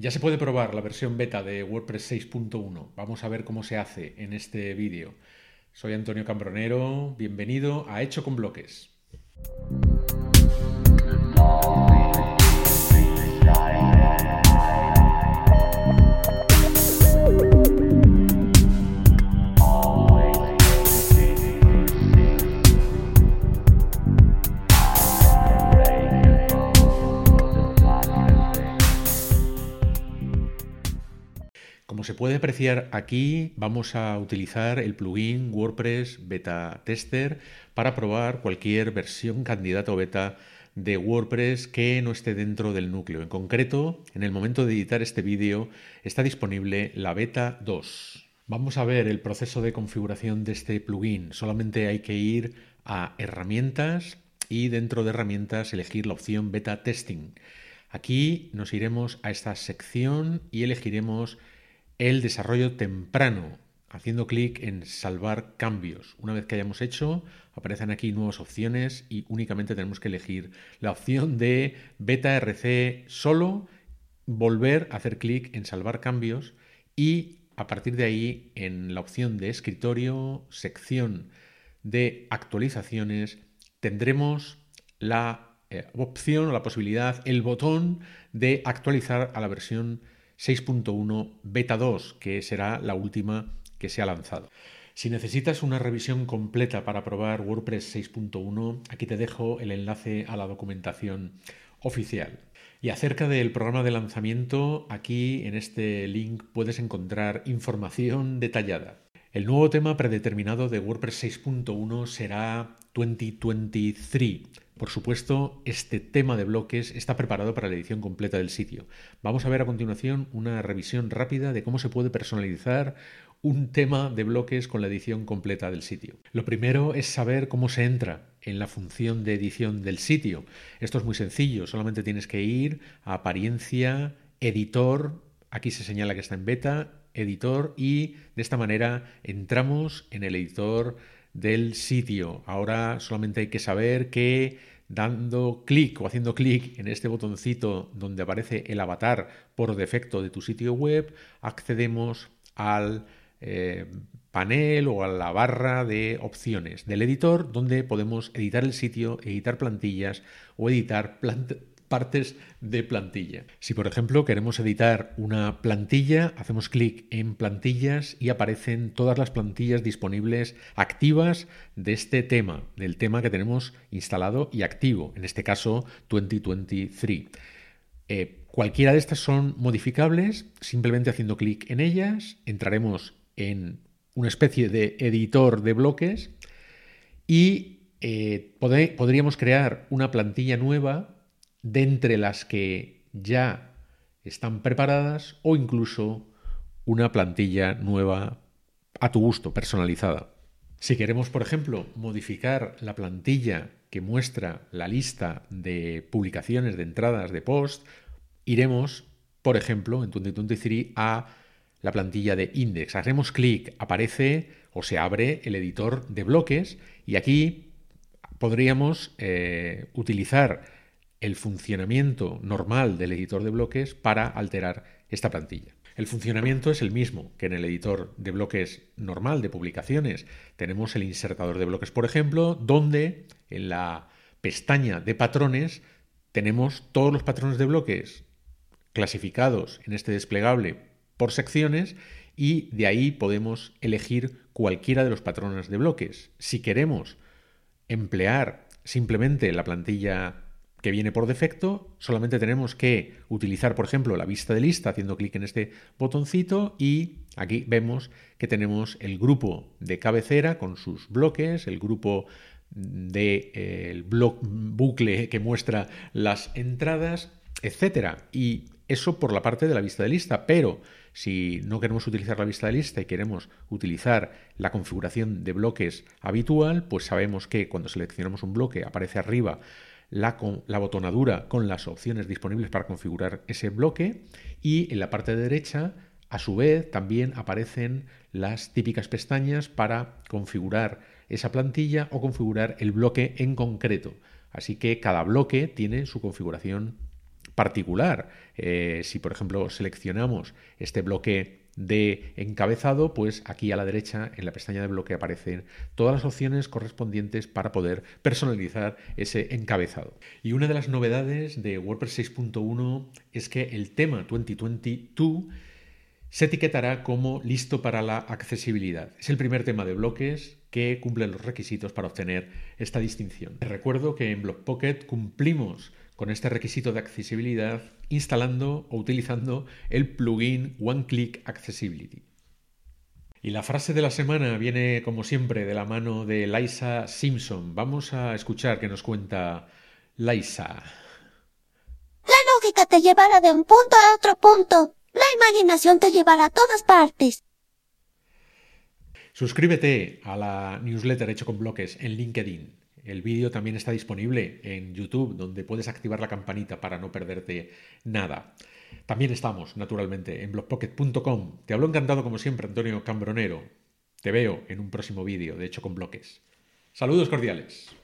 Ya se puede probar la versión beta de WordPress 6.1. Vamos a ver cómo se hace en este vídeo. Soy Antonio Cambronero, bienvenido a Hecho con Bloques. Se puede apreciar aquí, vamos a utilizar el plugin WordPress Beta Tester para probar cualquier versión candidato beta de WordPress que no esté dentro del núcleo. En concreto, en el momento de editar este vídeo está disponible la beta 2. Vamos a ver el proceso de configuración de este plugin. Solamente hay que ir a herramientas y dentro de herramientas elegir la opción beta testing. Aquí nos iremos a esta sección y elegiremos el desarrollo temprano, haciendo clic en salvar cambios. Una vez que hayamos hecho, aparecen aquí nuevas opciones y únicamente tenemos que elegir la opción de beta RC solo, volver a hacer clic en salvar cambios y a partir de ahí en la opción de escritorio, sección de actualizaciones, tendremos la eh, opción o la posibilidad, el botón de actualizar a la versión 6.1 Beta 2, que será la última que se ha lanzado. Si necesitas una revisión completa para probar WordPress 6.1, aquí te dejo el enlace a la documentación oficial. Y acerca del programa de lanzamiento, aquí en este link puedes encontrar información detallada. El nuevo tema predeterminado de WordPress 6.1 será 2023 por supuesto, este tema de bloques está preparado para la edición completa del sitio. Vamos a ver a continuación una revisión rápida de cómo se puede personalizar un tema de bloques con la edición completa del sitio. Lo primero es saber cómo se entra en la función de edición del sitio. Esto es muy sencillo, solamente tienes que ir a apariencia, editor, aquí se señala que está en beta, editor y de esta manera entramos en el editor del sitio. Ahora solamente hay que saber que dando clic o haciendo clic en este botoncito donde aparece el avatar por defecto de tu sitio web, accedemos al eh, panel o a la barra de opciones del editor donde podemos editar el sitio, editar plantillas o editar partes de plantilla. Si por ejemplo queremos editar una plantilla, hacemos clic en plantillas y aparecen todas las plantillas disponibles activas de este tema, del tema que tenemos instalado y activo, en este caso 2023. Eh, cualquiera de estas son modificables, simplemente haciendo clic en ellas entraremos en una especie de editor de bloques y eh, podríamos crear una plantilla nueva de entre las que ya están preparadas o incluso una plantilla nueva a tu gusto, personalizada. Si queremos, por ejemplo, modificar la plantilla que muestra la lista de publicaciones, de entradas, de post, iremos, por ejemplo, en 2023 a la plantilla de index. Haremos clic, aparece o se abre el editor de bloques y aquí podríamos eh, utilizar el funcionamiento normal del editor de bloques para alterar esta plantilla. El funcionamiento es el mismo que en el editor de bloques normal de publicaciones. Tenemos el insertador de bloques, por ejemplo, donde en la pestaña de patrones tenemos todos los patrones de bloques clasificados en este desplegable por secciones y de ahí podemos elegir cualquiera de los patrones de bloques. Si queremos emplear simplemente la plantilla que viene por defecto, solamente tenemos que utilizar, por ejemplo, la vista de lista haciendo clic en este botoncito y aquí vemos que tenemos el grupo de cabecera con sus bloques, el grupo de eh, bucle que muestra las entradas, etcétera. Y eso por la parte de la vista de lista, pero si no queremos utilizar la vista de lista y queremos utilizar la configuración de bloques habitual, pues sabemos que cuando seleccionamos un bloque aparece arriba la, botonadura con las opciones disponibles para configurar ese bloque y en la parte derecha a su vez, también aparecen las típicas pestañas para configurar esa plantilla o configurar el bloque en concreto. Así que cada bloque tiene su configuración particular. Eh, si, por ejemplo, seleccionamos este bloque de encabezado, pues aquí a la derecha en la pestaña de bloque aparecen todas las opciones correspondientes para poder personalizar ese encabezado. Y una de las novedades de WordPress 6.1 es que el tema 2022 se etiquetará como listo para la accesibilidad. Es el primer tema de bloques que cumple los requisitos para obtener esta distinción. Recuerdo que en BlockPocket cumplimos con este requisito de accesibilidad instalando o utilizando el plugin One Click Accessibility. Y la frase de la semana viene, como siempre, de la mano de Liza Simpson. Vamos a escuchar qué nos cuenta Liza. La lógica te llevará de un punto a otro punto. La imaginación te llevará a todas partes. Suscríbete a la newsletter hecho con bloques en LinkedIn. El vídeo también está disponible en YouTube, donde puedes activar la campanita para no perderte nada. También estamos, naturalmente, en blogpocket.com. Te hablo encantado, como siempre, Antonio Cambronero. Te veo en un próximo vídeo de Hecho con Bloques. Saludos cordiales.